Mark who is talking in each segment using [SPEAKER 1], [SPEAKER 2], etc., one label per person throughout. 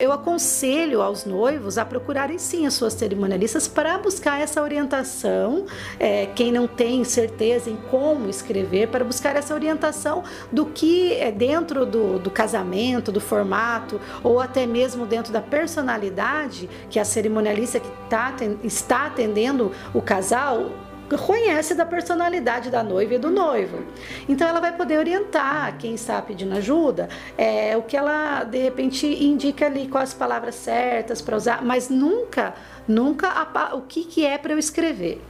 [SPEAKER 1] Eu aconselho aos noivos a procurarem sim as suas cerimonialistas para buscar essa orientação. É, quem não tem certeza em como escrever, para buscar essa orientação do que é dentro do, do casamento, do formato, ou até mesmo dentro da personalidade que a cerimonialista que tá, está atendendo o casal conhece da personalidade da noiva e do noivo. Então ela vai poder orientar quem está pedindo ajuda, é, o que ela de repente indica ali quais as palavras certas para usar, mas nunca, nunca a, o que, que é para eu escrever.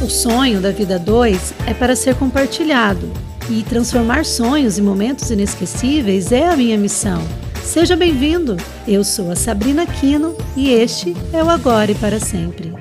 [SPEAKER 1] O sonho da vida 2 é para ser compartilhado e transformar sonhos em momentos inesquecíveis é a minha missão. Seja bem-vindo! Eu sou a Sabrina Quino e este é o Agora e para Sempre.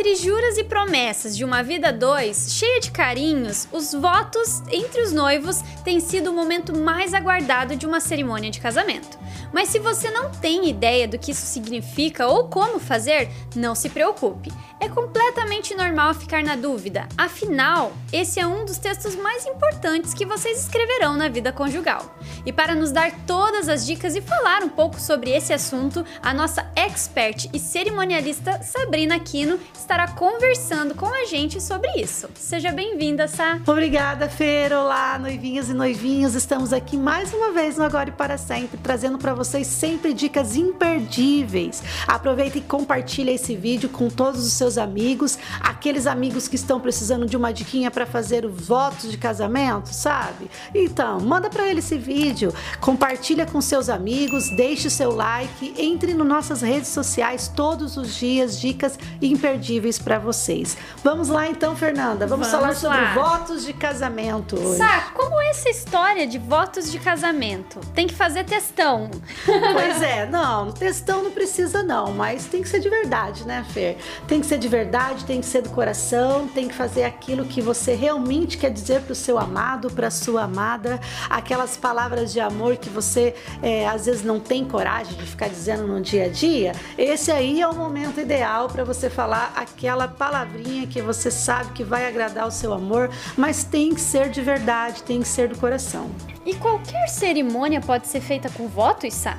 [SPEAKER 2] Entre juras e promessas de uma vida dois, cheia de carinhos, os votos entre os noivos têm sido o momento mais aguardado de uma cerimônia de casamento. Mas se você não tem ideia do que isso significa ou como fazer, não se preocupe. É completamente normal ficar na dúvida, afinal, esse é um dos textos mais importantes que vocês escreverão na vida conjugal. E para nos dar todas as dicas e falar um pouco sobre esse assunto, a nossa expert e cerimonialista Sabrina Aquino estará conversando com a gente sobre isso. Seja bem-vinda, Sá.
[SPEAKER 1] Obrigada, Fer. Olá, noivinhas e noivinhos. Estamos aqui mais uma vez no Agora e para Sempre, trazendo para vocês sempre dicas imperdíveis. Aproveita e compartilha esse vídeo com todos os seus amigos, aqueles amigos que estão precisando de uma diquinha para fazer o voto de casamento, sabe? Então, manda para ele esse vídeo, compartilha com seus amigos, deixe seu like, entre nas nossas redes sociais todos os dias, dicas imperdíveis para vocês. Vamos lá então, Fernanda, vamos, vamos falar sobre lá. votos de casamento. Hoje.
[SPEAKER 2] Sá, como essa história de votos de casamento? Tem que fazer testão.
[SPEAKER 1] Pois é, não, testão não precisa não, mas tem que ser de verdade, né, Fer? Tem que ser de verdade, tem que ser do coração, tem que fazer aquilo que você realmente quer dizer para o seu amado, para sua amada, aquelas palavras de amor que você é, às vezes não tem coragem de ficar dizendo no dia a dia. Esse aí é o momento ideal para você falar aquela palavrinha que você sabe que vai agradar o seu amor, mas tem que ser de verdade, tem que ser do coração.
[SPEAKER 2] E qualquer cerimônia pode ser feita com voto, Issa?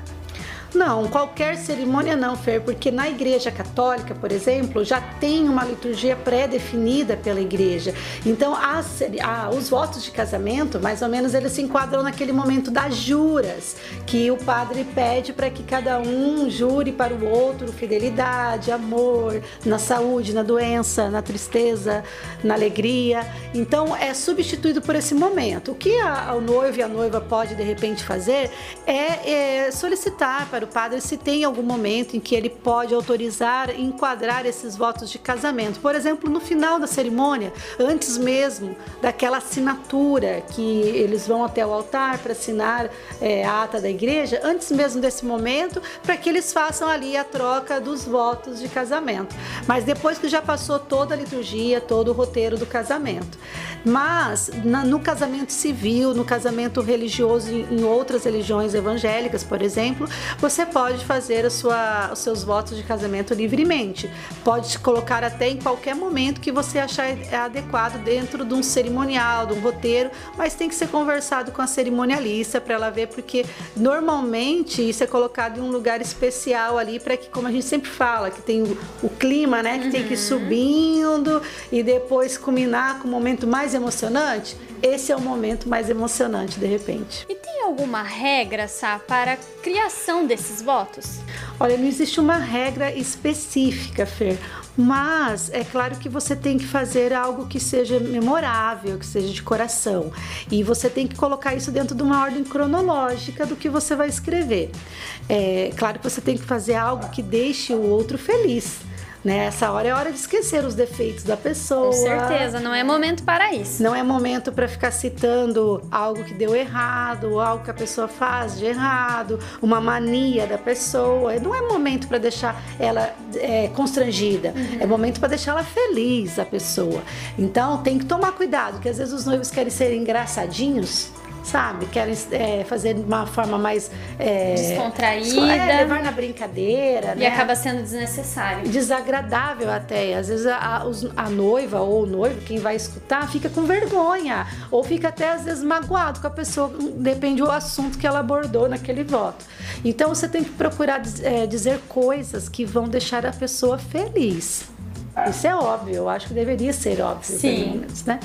[SPEAKER 1] Não, qualquer cerimônia não, Fer, porque na Igreja Católica, por exemplo, já tem uma liturgia pré-definida pela Igreja. Então, as, a, os votos de casamento, mais ou menos, eles se enquadram naquele momento das juras, que o padre pede para que cada um jure para o outro fidelidade, amor, na saúde, na doença, na tristeza, na alegria. Então, é substituído por esse momento. O que a, o noivo e a noiva pode, de repente, fazer é, é solicitar para para o padre se tem algum momento em que ele pode autorizar e enquadrar esses votos de casamento. Por exemplo, no final da cerimônia, antes mesmo daquela assinatura que eles vão até o altar para assinar é, a ata da igreja, antes mesmo desse momento, para que eles façam ali a troca dos votos de casamento. Mas depois que já passou toda a liturgia, todo o roteiro do casamento. Mas na, no casamento civil, no casamento religioso em, em outras religiões evangélicas, por exemplo, você você pode fazer sua, os seus votos de casamento livremente. Pode colocar até em qualquer momento que você achar adequado dentro de um cerimonial, de um roteiro, mas tem que ser conversado com a cerimonialista para ela ver, porque normalmente isso é colocado em um lugar especial ali para que, como a gente sempre fala, que tem o, o clima, né, que uhum. tem que ir uhum. subindo e depois culminar com o momento mais emocionante. Esse é o momento mais emocionante de repente.
[SPEAKER 2] E tem alguma regra, Sá, para a criação desses votos?
[SPEAKER 1] Olha, não existe uma regra específica, Fer, mas é claro que você tem que fazer algo que seja memorável, que seja de coração. E você tem que colocar isso dentro de uma ordem cronológica do que você vai escrever. É claro que você tem que fazer algo que deixe o outro feliz. Né? Essa hora é hora de esquecer os defeitos da pessoa. Com
[SPEAKER 2] certeza, não é momento para isso.
[SPEAKER 1] Não é momento para ficar citando algo que deu errado, algo que a pessoa faz de errado, uma mania da pessoa. Não é momento para deixar ela é, constrangida, uhum. é momento para deixar ela feliz, a pessoa. Então tem que tomar cuidado, que às vezes os noivos querem ser engraçadinhos sabe? Querem é, fazer de uma forma mais
[SPEAKER 2] é, descontraída,
[SPEAKER 1] é, levar na brincadeira,
[SPEAKER 2] e
[SPEAKER 1] né?
[SPEAKER 2] acaba sendo desnecessário,
[SPEAKER 1] desagradável até. Às vezes a, a, noiva ou o noivo, quem vai escutar, fica com vergonha ou fica até às vezes magoado com a pessoa, depende do assunto que ela abordou naquele voto. Então você tem que procurar é, dizer coisas que vão deixar a pessoa feliz. Isso é óbvio, eu acho que deveria ser óbvio.
[SPEAKER 2] Sim. Menos,
[SPEAKER 1] né?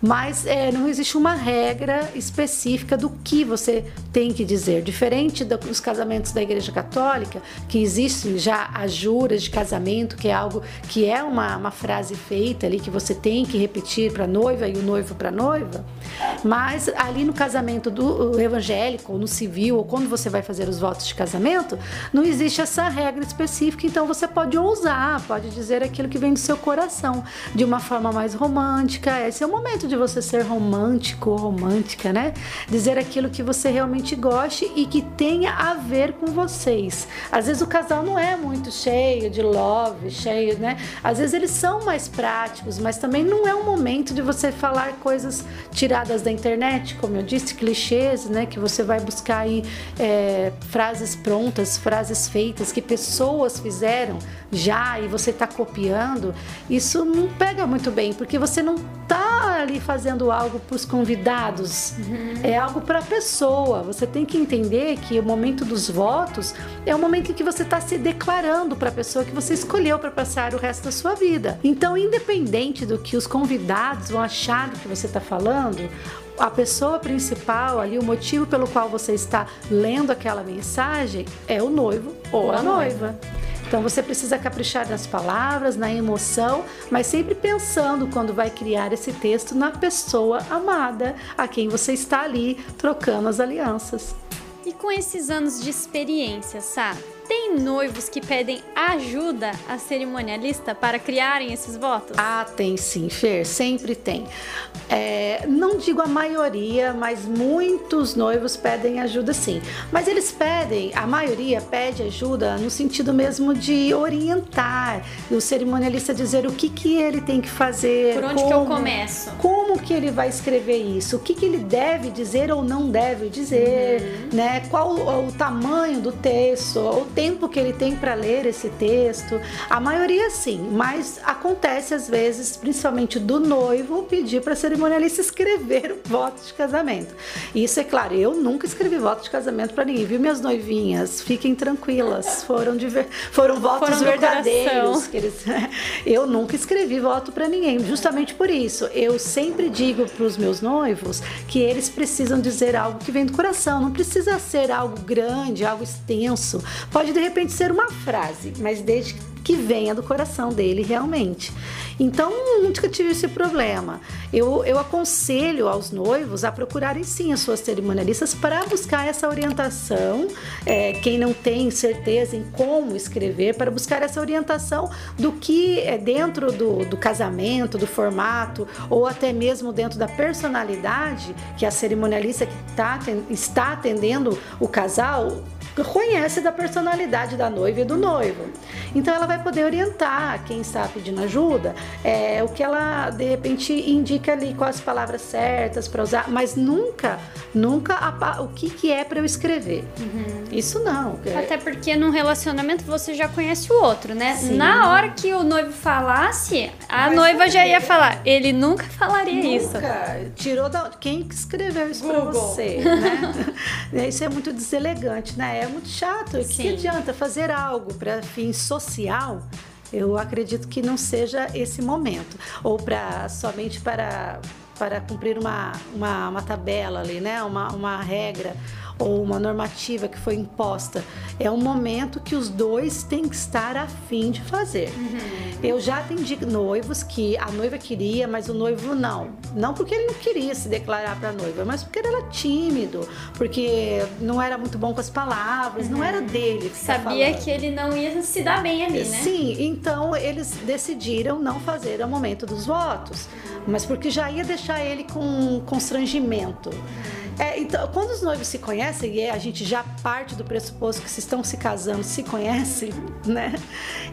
[SPEAKER 1] Mas é, não existe uma regra específica do que você tem que dizer. Diferente dos casamentos da Igreja Católica, que existem já as juras de casamento, que é algo que é uma, uma frase feita ali que você tem que repetir para a noiva e o noivo para a noiva. Mas ali no casamento do evangélico, ou no civil, ou quando você vai fazer os votos de casamento, não existe essa regra específica. Então você pode ousar, pode dizer aquilo que vem do seu coração, de uma forma mais romântica. Esse é o momento de você ser romântico romântica, né? Dizer aquilo que você realmente goste e que tenha a ver com vocês. Às vezes o casal não é muito cheio de love, cheio, né? Às vezes eles são mais práticos, mas também não é um momento de você falar coisas tiradas da internet, como eu disse, clichês, né? Que você vai buscar aí é, frases prontas, frases feitas que pessoas fizeram já e você está copiando, isso não pega muito bem, porque você não está ali fazendo algo para os convidados, uhum. é algo para a pessoa. Você tem que entender que o momento dos votos é o momento em que você está se declarando para a pessoa que você escolheu para passar o resto da sua vida. Então, independente do que os convidados vão achar do que você está falando, a pessoa principal ali, o motivo pelo qual você está lendo aquela mensagem é o noivo ou a noiva. Então você precisa caprichar nas palavras, na emoção, mas sempre pensando quando vai criar esse texto na pessoa amada, a quem você está ali trocando as alianças.
[SPEAKER 2] E com esses anos de experiência, Sá, tem noivos que pedem ajuda à cerimonialista para criarem esses votos?
[SPEAKER 1] Ah, tem sim, Fer, sempre tem. É, não digo a maioria, mas muitos noivos pedem ajuda sim. Mas eles pedem, a maioria pede ajuda no sentido mesmo de orientar, o cerimonialista dizer o que, que ele tem que fazer.
[SPEAKER 2] Por onde como, que eu começo?
[SPEAKER 1] Como que ele vai escrever isso? O que, que ele deve dizer ou não deve dizer, uhum. né? Qual o, o tamanho do texto, o tempo que ele tem para ler esse texto. A maioria sim, mas acontece às vezes, principalmente do noivo, pedir para a cerimonialista escrever o voto de casamento. Isso é claro, eu nunca escrevi voto de casamento para ninguém, viu, minhas noivinhas? Fiquem tranquilas, foram, de, foram votos foram verdadeiros. Eles, eu nunca escrevi voto para ninguém, justamente por isso. Eu sempre digo para os meus noivos que eles precisam dizer algo que vem do coração, não precisa ser algo grande, algo extenso. Pode pode de repente ser uma frase, mas desde que venha do coração dele realmente. Então, nunca tive esse problema. Eu, eu aconselho aos noivos a procurarem sim as suas cerimonialistas para buscar essa orientação. É, quem não tem certeza em como escrever, para buscar essa orientação do que é dentro do, do casamento, do formato, ou até mesmo dentro da personalidade que a cerimonialista que tá, está atendendo o casal conhece da personalidade da noiva e do noivo. Então ela vai poder orientar quem está pedindo ajuda, é, o que ela de repente indica ali quais as palavras certas para usar, mas nunca, nunca a, o que, que é para eu escrever. Uhum. Isso não.
[SPEAKER 2] Até porque num relacionamento você já conhece o outro, né? Sim. Na hora que o noivo falasse, a noiva já ia falar. Ele nunca falaria
[SPEAKER 1] nunca.
[SPEAKER 2] isso.
[SPEAKER 1] Tirou da quem escreveu isso para você, né? isso é muito deselegante, né? É muito chato. O que adianta fazer algo para fim social? Eu acredito que não seja esse momento. Ou para somente para, para cumprir uma, uma, uma tabela ali, né? uma, uma regra ou uma normativa que foi imposta. É um momento que os dois têm que estar a fim de fazer. Uhum. Eu já atendi noivos que a noiva queria, mas o noivo não. Não porque ele não queria se declarar para a noiva, mas porque ele era tímido, porque não era muito bom com as palavras, uhum. não era dele. Que
[SPEAKER 2] Sabia que ele não ia se dar bem ali, né?
[SPEAKER 1] Sim, então eles decidiram não fazer o momento dos votos, mas porque já ia deixar ele com constrangimento. É, então, quando os noivos se conhecem, e a gente já parte do pressuposto que se estão se casando, se conhecem, né?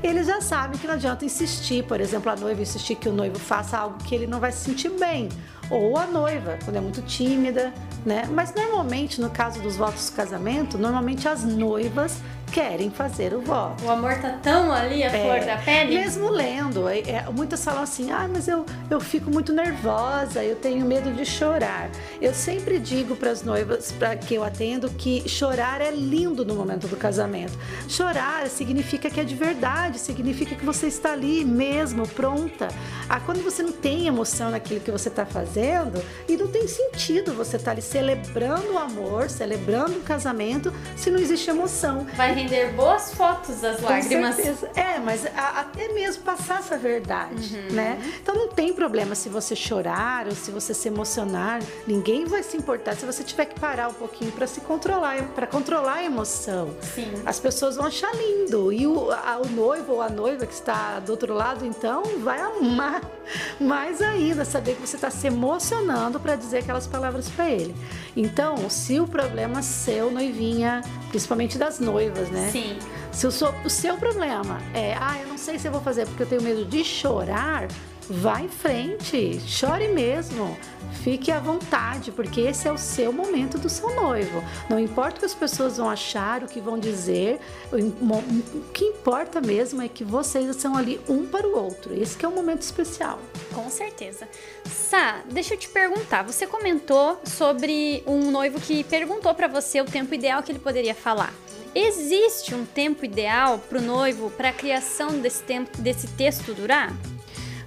[SPEAKER 1] Eles já sabem que não adianta insistir, por exemplo, a noiva insistir que o noivo faça algo que ele não vai se sentir bem ou a noiva, quando é muito tímida, né? Mas normalmente, no caso dos votos de casamento, normalmente as noivas querem fazer o voto.
[SPEAKER 2] O amor tá tão ali, a é, flor da pele?
[SPEAKER 1] Mesmo lendo, é, é, muitas falam assim, ah, mas eu, eu fico muito nervosa, eu tenho medo de chorar. Eu sempre digo para as noivas para que eu atendo que chorar é lindo no momento do casamento. Chorar significa que é de verdade, significa que você está ali mesmo, pronta. Ah, quando você não tem emoção naquilo que você está fazendo, e não tem sentido você estar tá ali celebrando o amor, celebrando o casamento, se não existe emoção.
[SPEAKER 2] Vai render boas fotos das lágrimas.
[SPEAKER 1] Com certeza. É, mas a, até mesmo passar essa verdade, uhum. né? Então não tem problema se você chorar ou se você se emocionar. Ninguém vai se importar se você tiver que parar um pouquinho para se controlar, para controlar a emoção.
[SPEAKER 2] Sim.
[SPEAKER 1] As pessoas vão achar lindo e o, a, o noivo ou a noiva que está do outro lado, então, vai amar mais ainda saber que você está se emocionando para dizer aquelas palavras para ele. Então, se o problema é seu, noivinha, principalmente das noivas, né?
[SPEAKER 2] Sim.
[SPEAKER 1] Se o seu, o seu problema é, ah, eu não sei se eu vou fazer porque eu tenho medo de chorar, vá em frente, chore mesmo. Fique à vontade, porque esse é o seu momento do seu noivo. Não importa o que as pessoas vão achar, o que vão dizer, o que importa mesmo é que vocês são ali um para o outro. Esse é o um momento especial.
[SPEAKER 2] Com certeza. Sá, deixa eu te perguntar. Você comentou sobre um noivo que perguntou para você o tempo ideal que ele poderia falar. Existe um tempo ideal para o noivo para a criação desse, tempo, desse texto durar?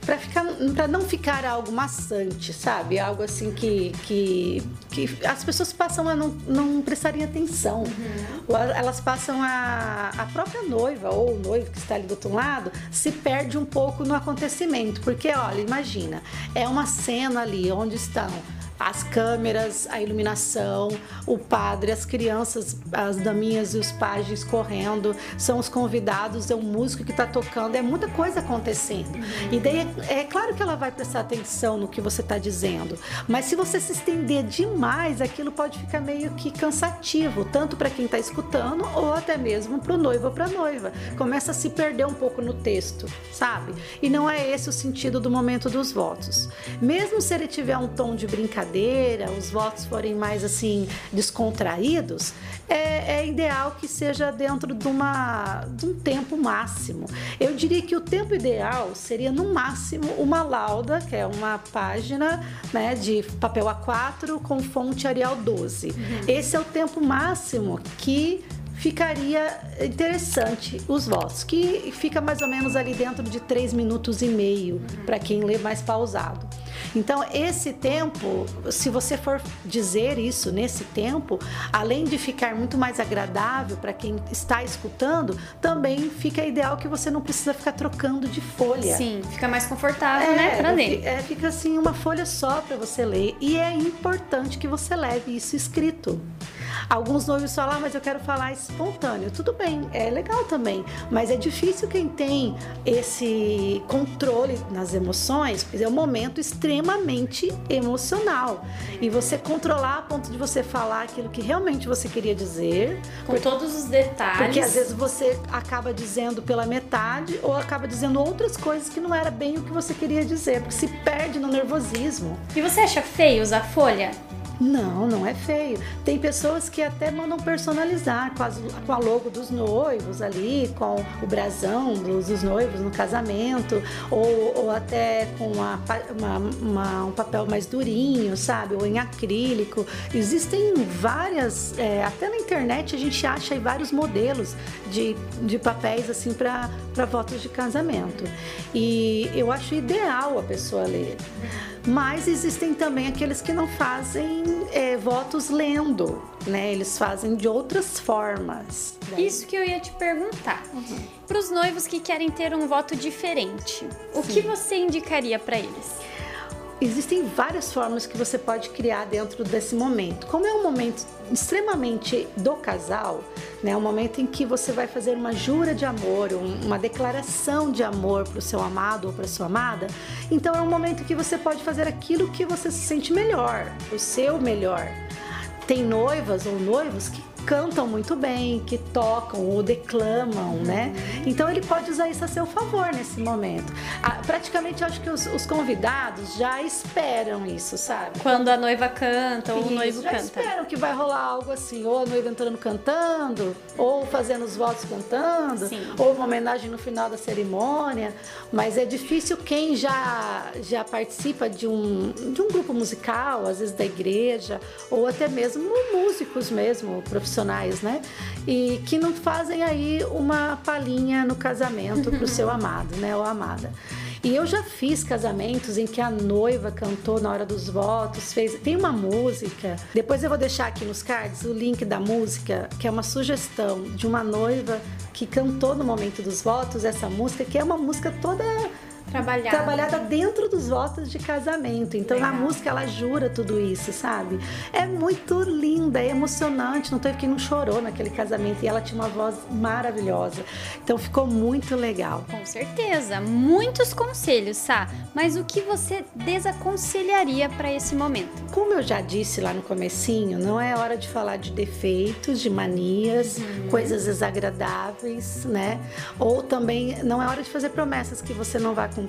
[SPEAKER 1] para ficar para não ficar algo maçante, sabe? Algo assim que, que, que as pessoas passam a não, não prestarem atenção. Uhum. Elas passam a, a própria noiva ou o noivo que está ali do outro lado se perde um pouco no acontecimento, porque olha, imagina, é uma cena ali onde estão as câmeras, a iluminação, o padre, as crianças, as daminhas e os pajens correndo, são os convidados, é o músico que está tocando, é muita coisa acontecendo. E daí é, é, claro que ela vai prestar atenção no que você está dizendo, mas se você se estender demais, aquilo pode ficar meio que cansativo, tanto para quem está escutando ou até mesmo para o noivo ou para a noiva. Começa a se perder um pouco no texto, sabe? E não é esse o sentido do momento dos votos. Mesmo se ele tiver um tom de brincadeira, brincadeira, os votos forem mais assim descontraídos, é, é, ideal que seja dentro de, uma, de um tempo máximo. Eu diria que o tempo ideal seria no máximo uma lauda, que é uma página né, de papel A4 com fonte Arial 12. Uhum. Esse é o tempo máximo que ficaria interessante os votos, que fica mais ou menos ali dentro de 3 minutos e meio, uhum. para quem lê mais pausado. Então, esse tempo, se você for dizer isso nesse tempo, além de ficar muito mais agradável para quem está escutando, também fica ideal que você não precisa ficar trocando de folha.
[SPEAKER 2] Sim, fica mais confortável, é, né, para ler.
[SPEAKER 1] É, fica assim uma folha só para você ler e é importante que você leve isso escrito. Alguns noivos falam, ah, mas eu quero falar espontâneo. Tudo bem, é legal também, mas é difícil quem tem esse controle nas emoções, porque é um momento extremamente emocional. E você controlar a ponto de você falar aquilo que realmente você queria dizer.
[SPEAKER 2] Com porque, todos os detalhes.
[SPEAKER 1] Porque às vezes você acaba dizendo pela metade ou acaba dizendo outras coisas que não era bem o que você queria dizer, porque se perde no nervosismo.
[SPEAKER 2] E você acha feio usar folha?
[SPEAKER 1] Não, não é feio. Tem pessoas que até mandam personalizar com, as, com a logo dos noivos ali, com o brasão dos, dos noivos no casamento, ou, ou até com uma, uma, uma, um papel mais durinho, sabe? Ou em acrílico. Existem várias, é, até na internet a gente acha vários modelos de, de papéis assim para votos de casamento. E eu acho ideal a pessoa ler. Mas existem também aqueles que não fazem é, votos lendo, né? Eles fazem de outras formas.
[SPEAKER 2] Isso que eu ia te perguntar. Uhum. Para os noivos que querem ter um voto diferente, o Sim. que você indicaria para eles?
[SPEAKER 1] Existem várias formas que você pode criar dentro desse momento. Como é um momento extremamente do casal, né, um momento em que você vai fazer uma jura de amor, uma declaração de amor para o seu amado ou para sua amada, então é um momento que você pode fazer aquilo que você se sente melhor, o seu melhor. Tem noivas ou noivos que cantam muito bem, que tocam ou declamam, uhum. né? Então ele pode usar isso a seu favor nesse momento. Ah, praticamente eu acho que os, os, convidados já esperam isso, sabe?
[SPEAKER 2] Quando a noiva canta ou o noivo
[SPEAKER 1] já
[SPEAKER 2] canta.
[SPEAKER 1] esperam que vai rolar algo assim, ou a noiva entrando cantando, ou fazendo os votos cantando, Sim. ou uma homenagem no final da cerimônia. Mas é difícil quem já, já participa de um, de um grupo musical, às vezes da igreja, ou até mesmo músicos mesmo, profissionais, né? E que não fazem aí uma palhinha no casamento para o seu amado, né? Ou amada. E eu já fiz casamentos em que a noiva cantou na hora dos votos, fez. Tem uma música, depois eu vou deixar aqui nos cards o link da música, que é uma sugestão de uma noiva que cantou no momento dos votos essa música, que é uma música toda
[SPEAKER 2] trabalhada.
[SPEAKER 1] trabalhada dentro dos votos de casamento. Então Legal. na música ela jura tudo isso, sabe? É muito linda, é emocionante. Não teve quem não chorou naquele casamento e ela tinha uma voz maravilhosa. Então ficou muito legal.
[SPEAKER 2] Com certeza, muitos conselhos, Sá. Mas o que você desaconselharia para esse momento?
[SPEAKER 1] Como eu já disse lá no comecinho, não é hora de falar de defeitos, de manias, uhum. coisas desagradáveis, né? Ou também não é hora de fazer promessas que você não vai cumprir.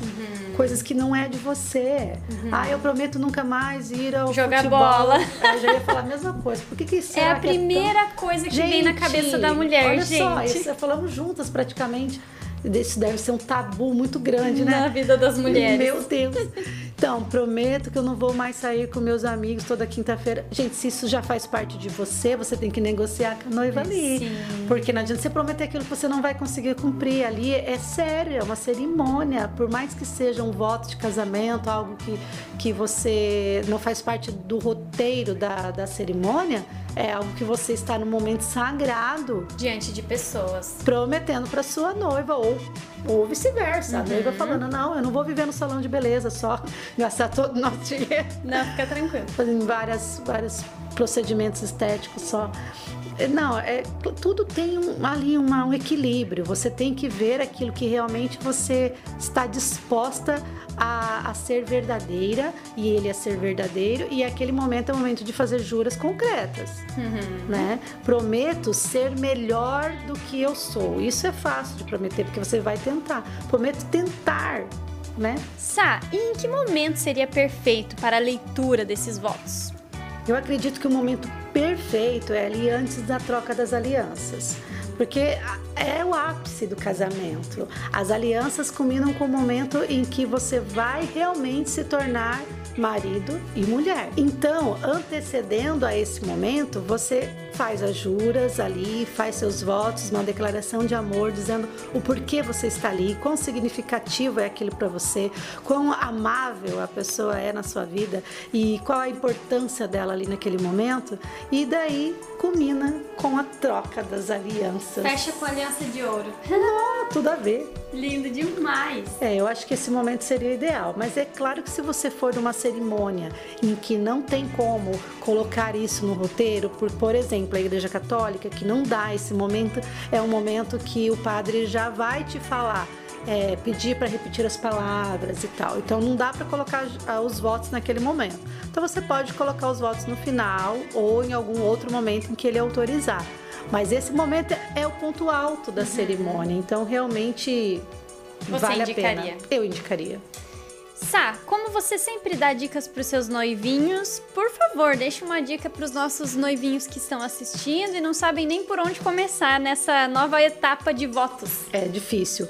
[SPEAKER 1] Uhum. Coisas que não é de você. Uhum. Ah, eu prometo nunca mais ir ao
[SPEAKER 2] Jogar
[SPEAKER 1] futebol.
[SPEAKER 2] bola.
[SPEAKER 1] É, eu já ia falar a mesma coisa. Por que, que isso
[SPEAKER 2] é a primeira é tão... coisa que gente, vem na cabeça da mulher,
[SPEAKER 1] olha
[SPEAKER 2] gente.
[SPEAKER 1] Só, isso, falamos juntas praticamente. Isso deve ser um tabu muito grande, né?
[SPEAKER 2] Na vida das mulheres.
[SPEAKER 1] Meu Deus. Então, prometo que eu não vou mais sair com meus amigos toda quinta-feira. Gente, se isso já faz parte de você, você tem que negociar com a noiva ali. Sim. Porque não adianta você prometer aquilo que você não vai conseguir cumprir. Ali é sério, é uma cerimônia. Por mais que seja um voto de casamento, algo que, que você não faz parte do roteiro da, da cerimônia, é algo que você está no momento sagrado
[SPEAKER 2] diante de pessoas,
[SPEAKER 1] prometendo para sua noiva ou ou vice-versa. Uhum. A noiva falando: "Não, eu não vou viver no salão de beleza só gastar todo o nosso dinheiro".
[SPEAKER 2] Não, fica tranquilo.
[SPEAKER 1] Fazendo várias vários procedimentos estéticos só. Não, é, tudo tem um, ali uma, um equilíbrio. Você tem que ver aquilo que realmente você está disposta a, a, ser verdadeira e ele a ser verdadeiro. E aquele momento é o momento de fazer juras concretas, uhum. né? Prometo ser melhor do que eu sou. Isso é fácil de prometer porque você vai tentar. Prometo tentar. Né?
[SPEAKER 2] Sá, e em que momento seria perfeito para a leitura desses votos?
[SPEAKER 1] Eu acredito que o momento perfeito é ali antes da troca das alianças. Porque é o ápice do casamento. As alianças culminam com o momento em que você vai realmente se tornar marido e mulher. Então, antecedendo a esse momento, você faz as juras ali, faz seus votos, uma declaração de amor dizendo o porquê você está ali, quão significativo é aquilo para você, quão amável a pessoa é na sua vida e qual a importância dela ali naquele momento. E daí culmina com a troca das alianças.
[SPEAKER 2] Fecha com aliança de ouro.
[SPEAKER 1] Ah, tudo a ver.
[SPEAKER 2] Lindo demais.
[SPEAKER 1] É, eu acho que esse momento seria ideal, mas é claro que se você for numa cerimônia em que não tem como colocar isso no roteiro, por, por exemplo, a Igreja Católica, que não dá esse momento, é um momento que o padre já vai te falar é, pedir para repetir as palavras e tal. Então não dá para colocar ah, os votos naquele momento. Então você pode colocar os votos no final ou em algum outro momento em que ele autorizar. Mas esse momento é o ponto alto da uhum. cerimônia. Então realmente
[SPEAKER 2] você
[SPEAKER 1] vale
[SPEAKER 2] indicaria?
[SPEAKER 1] a pena. Eu indicaria.
[SPEAKER 2] Sá, como você sempre dá dicas para os seus noivinhos, por favor, deixe uma dica para os nossos noivinhos que estão assistindo e não sabem nem por onde começar nessa nova etapa de votos.
[SPEAKER 1] É difícil.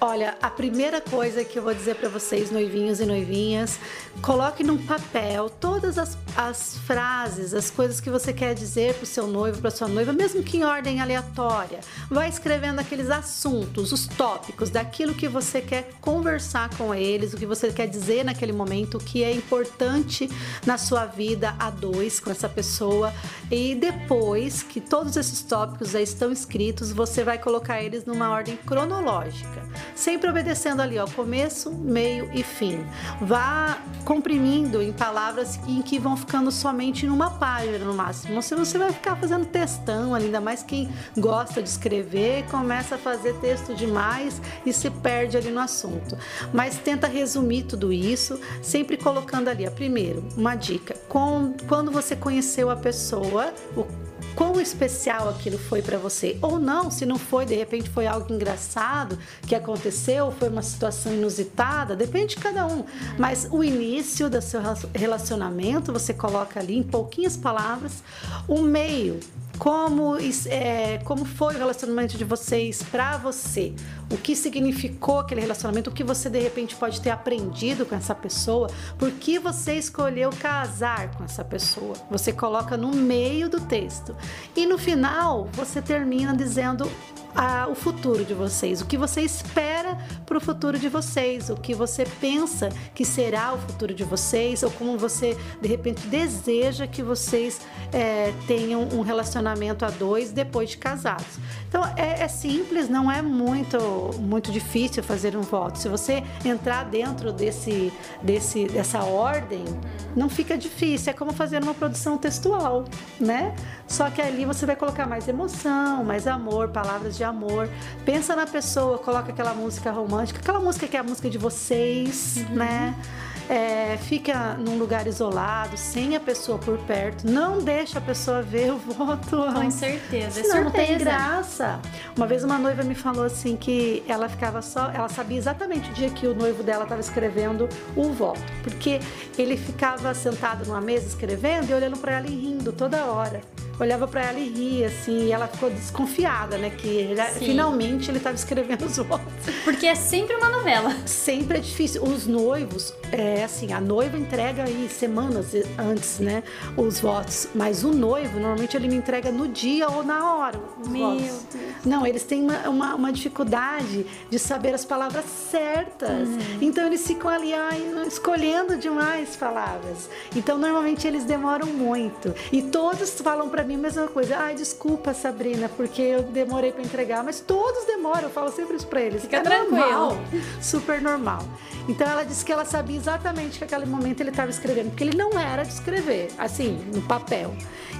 [SPEAKER 1] Olha, a primeira coisa que eu vou dizer para vocês, noivinhos e noivinhas, coloque num papel todas as, as frases, as coisas que você quer dizer para o seu noivo, para sua noiva, mesmo que em ordem aleatória. Vai escrevendo aqueles assuntos, os tópicos, daquilo que você quer conversar com eles, o que você quer dizer naquele momento, que é importante na sua vida a dois com essa pessoa. E depois que todos esses tópicos já estão escritos, você vai colocar eles numa ordem cronológica sempre obedecendo ali, ó, começo, meio e fim. Vá comprimindo em palavras em que vão ficando somente numa página no máximo. Se você vai ficar fazendo textão, ainda mais quem gosta de escrever, começa a fazer texto demais e se perde ali no assunto. Mas tenta resumir tudo isso, sempre colocando ali, ó, primeiro, uma dica. Com, quando você conheceu a pessoa, o quão especial aquilo foi para você. Ou não, se não foi, de repente foi algo engraçado que aconteceu, foi uma situação inusitada, depende de cada um. Mas o início do seu relacionamento, você coloca ali em pouquinhas palavras o meio como, é, como foi o relacionamento de vocês para você, o que significou aquele relacionamento, o que você de repente pode ter aprendido com essa pessoa, por que você escolheu casar com essa pessoa. Você coloca no meio do texto e no final você termina dizendo a, o futuro de vocês, o que você espera para o futuro de vocês, o que você pensa que será o futuro de vocês, ou como você de repente deseja que vocês é, tenham um relacionamento a dois depois de casados. Então é, é, simples, não é muito muito difícil fazer um voto. Se você entrar dentro desse, desse dessa ordem, não fica difícil. É como fazer uma produção textual, né? Só que ali você vai colocar mais emoção, mais amor, palavras de amor. Pensa na pessoa, coloca aquela música romântica, aquela música que é a música de vocês, uhum. né? É, fica num lugar isolado, sem a pessoa por perto. Não deixa a pessoa ver o voto.
[SPEAKER 2] Com certeza.
[SPEAKER 1] Senão é não tem graça. Uma vez uma noiva me falou assim que ela ficava só, ela sabia exatamente o dia que o noivo dela estava escrevendo o voto, porque ele ficava sentado numa mesa escrevendo e olhando para ela e rindo toda hora olhava para ela e ria, assim, e ela ficou desconfiada, né? Que ele, finalmente ele estava escrevendo os votos.
[SPEAKER 2] Porque é sempre uma novela.
[SPEAKER 1] Sempre é difícil. Os noivos, é assim, a noiva entrega aí semanas antes, né? Os votos. Mas o noivo, normalmente, ele me entrega no dia ou na hora.
[SPEAKER 2] Meu votos. Deus.
[SPEAKER 1] Não, eles têm uma, uma, uma, dificuldade de saber as palavras certas. Uhum. Então eles ficam ali ai, escolhendo demais palavras. Então normalmente eles demoram muito. E todos falam para mim a mesma coisa. Ai, desculpa, Sabrina, porque eu demorei para entregar. Mas todos demoram, eu falo sempre isso para eles.
[SPEAKER 2] Fica é tranquilo.
[SPEAKER 1] Normal, super normal. Então ela disse que ela sabia exatamente que aquele momento ele estava escrevendo, porque ele não era de escrever, assim, no papel.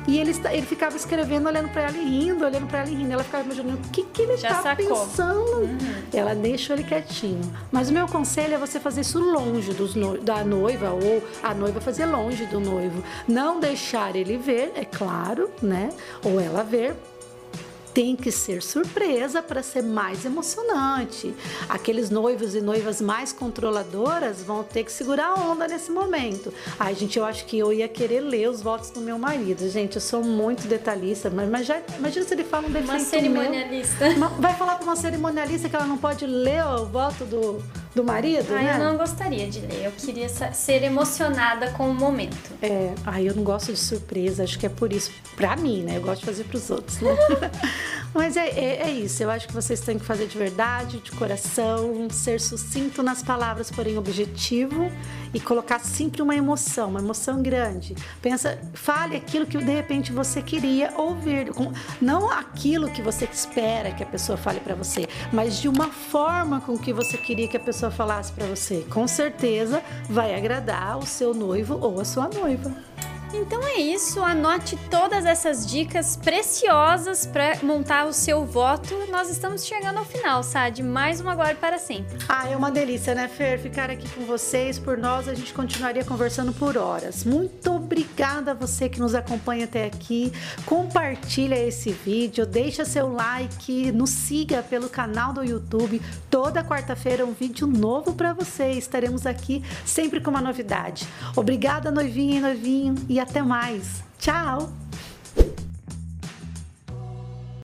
[SPEAKER 1] E ele, ele ficava escrevendo, olhando para ela e rindo, olhando para ela e rindo. Ela ficava imaginando o que, que ele está pensando. Uhum. Ela deixou ele quietinho. Mas o meu conselho é você fazer isso longe dos no, da noiva, ou a noiva fazer longe do noivo. Não deixar ele ver, é claro, né? Ou ela ver, tem que ser surpresa para ser mais emocionante. Aqueles noivos e noivas mais controladoras vão ter que segurar a onda nesse momento. Ai, gente, eu acho que eu ia querer ler os votos do meu marido. Gente, eu sou muito detalhista, mas, mas já, imagina se ele fala um defeito
[SPEAKER 2] Uma cerimonialista.
[SPEAKER 1] Meu, vai falar para uma cerimonialista que ela não pode ler o voto do do marido,
[SPEAKER 2] ah,
[SPEAKER 1] né?
[SPEAKER 2] eu não gostaria de ler. Eu queria ser emocionada com o momento.
[SPEAKER 1] É, ai, eu não gosto de surpresa. Acho que é por isso. Pra mim, né? Eu gosto de fazer pros outros, né? Mas é, é, é, isso. Eu acho que vocês têm que fazer de verdade, de coração, ser sucinto nas palavras, porém objetivo e colocar sempre uma emoção, uma emoção grande. Pensa, fale aquilo que de repente você queria ouvir, não aquilo que você espera que a pessoa fale para você, mas de uma forma com que você queria que a pessoa falasse para você. Com certeza vai agradar o seu noivo ou a sua noiva.
[SPEAKER 2] Então é isso, anote todas essas dicas preciosas para montar o seu voto. Nós estamos chegando ao final, Sad, mais uma Agora para sempre.
[SPEAKER 1] Ah, é uma delícia, né, Fer? Ficar aqui com vocês, por nós, a gente continuaria conversando por horas. Muito obrigada a você que nos acompanha até aqui. Compartilha esse vídeo, deixa seu like, nos siga pelo canal do YouTube. Toda quarta-feira um vídeo novo para você. Estaremos aqui sempre com uma novidade. Obrigada, noivinha e noivinho, e até mais. Tchau!